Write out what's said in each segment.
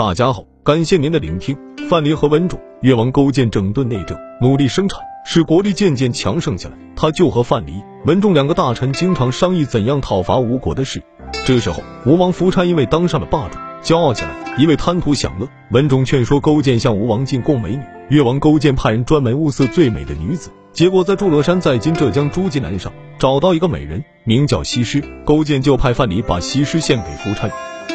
大家好，感谢您的聆听。范蠡和文种、越王勾践整顿内政，努力生产，使国力渐渐强盛起来。他就和范蠡、文种两个大臣经常商议怎样讨伐吴国的事。这时候，吴王夫差因为当上了霸主，骄傲起来，一味贪图享乐。文种劝说勾践向吴王进贡美女，越王勾践派人专门物色最美的女子，结果在祝罗山，在今浙江诸暨南上找到一个美人，名叫西施。勾践就派范蠡把西施献给夫差。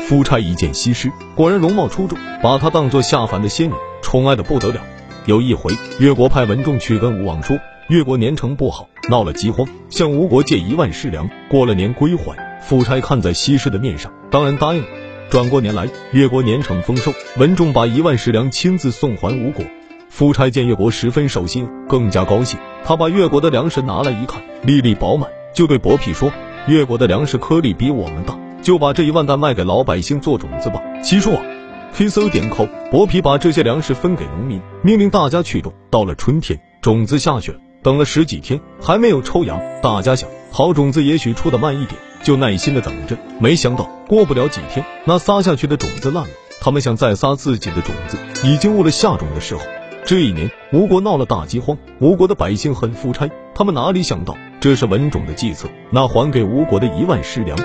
夫差一见西施，果然容貌出众，把她当作下凡的仙女，宠爱的不得了。有一回，越国派文仲去跟吴王说，越国年成不好，闹了饥荒，向吴国借一万石粮，过了年归还。夫差看在西施的面上，当然答应了。转过年来，越国年成丰收，文仲把一万石粮亲自送还吴国。夫差见越国十分守信，更加高兴。他把越国的粮食拿来一看，粒粒饱满，就对伯嚭说：“越国的粮食颗粒比我们大。”就把这一万担卖给老百姓做种子吧。七叔啊，黑色点口，薄皮把这些粮食分给农民，命令大家去种。到了春天，种子下去了，等了十几天还没有抽芽。大家想，好种子也许出的慢一点，就耐心的等着。没想到过不了几天，那撒下去的种子烂了。他们想再撒自己的种子，已经误了下种的时候。这一年，吴国闹了大饥荒，吴国的百姓很夫差，他们哪里想到这是文种的计策？那还给吴国的一万石粮。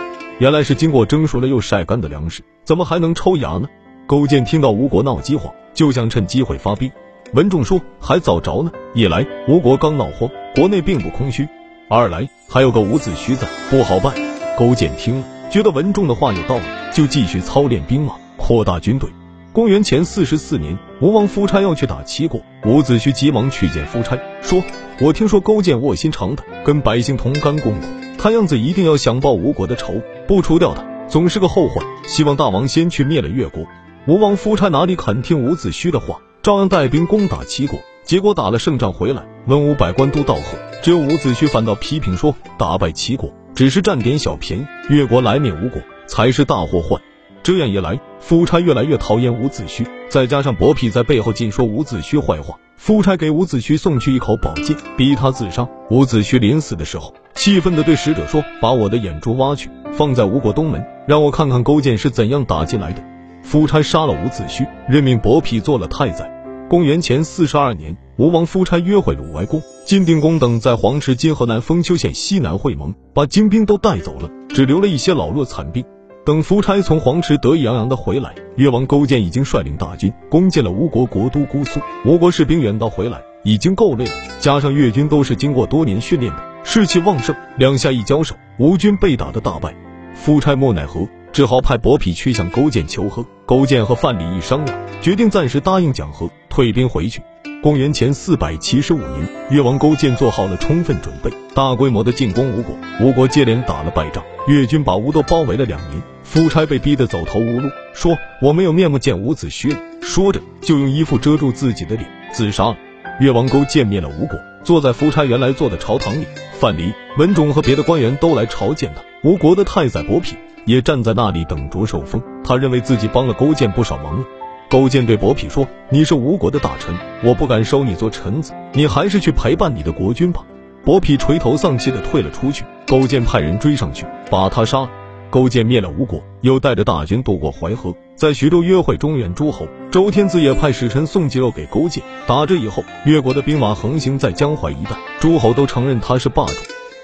原来是经过蒸熟了又晒干的粮食，怎么还能抽芽呢？勾践听到吴国闹饥荒，就想趁机会发兵。文仲说还早着呢，一来吴国刚闹荒，国内并不空虚；二来还有个伍子胥在，不好办。勾践听了，觉得文仲的话有道理，就继续操练兵马，扩大军队。公元前四十四年，吴王夫差要去打齐国，伍子胥急忙去见夫差，说：“我听说勾践卧薪尝胆，跟百姓同甘共苦。”看样子一定要想报吴国的仇，不除掉他总是个后患。希望大王先去灭了越国。吴王夫差哪里肯听伍子胥的话，照样带兵攻打齐国。结果打了胜仗回来，文武百官都道贺，只有伍子胥反倒批评说，打败齐国只是占点小便宜，越国来灭吴国才是大祸患。这样一来，夫差越来越讨厌伍子胥，再加上伯嚭在背后尽说伍子胥坏话，夫差给伍子胥送去一口宝剑，逼他自杀。伍子胥临死的时候，气愤地对使者说：“把我的眼珠挖去，放在吴国东门，让我看看勾践是怎样打进来的。”夫差杀了伍子胥，任命伯嚭做了太宰。公元前四十二年，吴王夫差约会鲁哀公、晋定公等在黄池今河南封丘县西南会盟，把精兵都带走了，只留了一些老弱残兵。等夫差从黄池得意洋洋的回来，越王勾践已经率领大军攻进了吴国国都姑苏。吴国士兵远道回来，已经够累了，加上越军都是经过多年训练的，士气旺盛。两下一交手，吴军被打得大败。夫差莫奈何，只好派伯嚭去向勾践求和。勾践和范蠡一商量，决定暂时答应讲和，退兵回去。公元前四百七十五年，越王勾践做好了充分准备，大规模的进攻吴国。吴国接连打了败仗，越军把吴都包围了两年。夫差被逼得走投无路，说：“我没有面目见伍子胥。”说着就用衣服遮住自己的脸，自杀了。越王勾践灭了吴国，坐在夫差原来坐的朝堂里。范蠡、文种和别的官员都来朝见他。吴国的太宰伯嚭也站在那里等着受封。他认为自己帮了勾践不少忙了。勾践对伯嚭说：“你是吴国的大臣，我不敢收你做臣子，你还是去陪伴你的国君吧。”伯嚭垂头丧气地退了出去。勾践派人追上去，把他杀了。勾践灭了吴国，又带着大军渡过淮河，在徐州约会中原诸侯。周天子也派使臣送鸡肉给勾践。打这以后，越国的兵马横行在江淮一带，诸侯都承认他是霸主。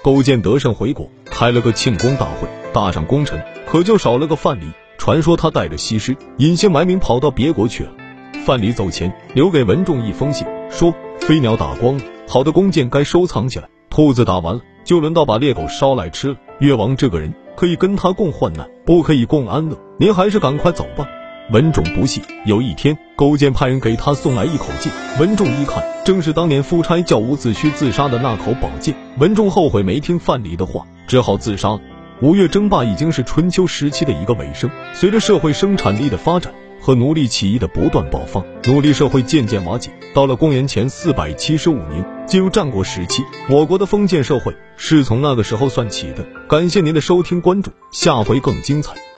勾践得胜回国，开了个庆功大会，大赏功臣，可就少了个范蠡。传说他带着西施隐姓埋名跑到别国去了。范蠡走前留给文仲一封信，说：“飞鸟打光了，好的弓箭该收藏起来；兔子打完了，就轮到把猎狗烧来吃了。越王这个人可以跟他共患难，不可以共安乐。您还是赶快走吧。”文种不信。有一天，勾践派人给他送来一口剑，文仲一看，正是当年夫差叫伍子胥自杀的那口宝剑。文仲后悔没听范蠡的话，只好自杀了。吴越争霸已经是春秋时期的一个尾声。随着社会生产力的发展和奴隶起义的不断爆发，奴隶社会渐渐瓦解。到了公元前四百七十五年，进入战国时期，我国的封建社会是从那个时候算起的。感谢您的收听关注，下回更精彩。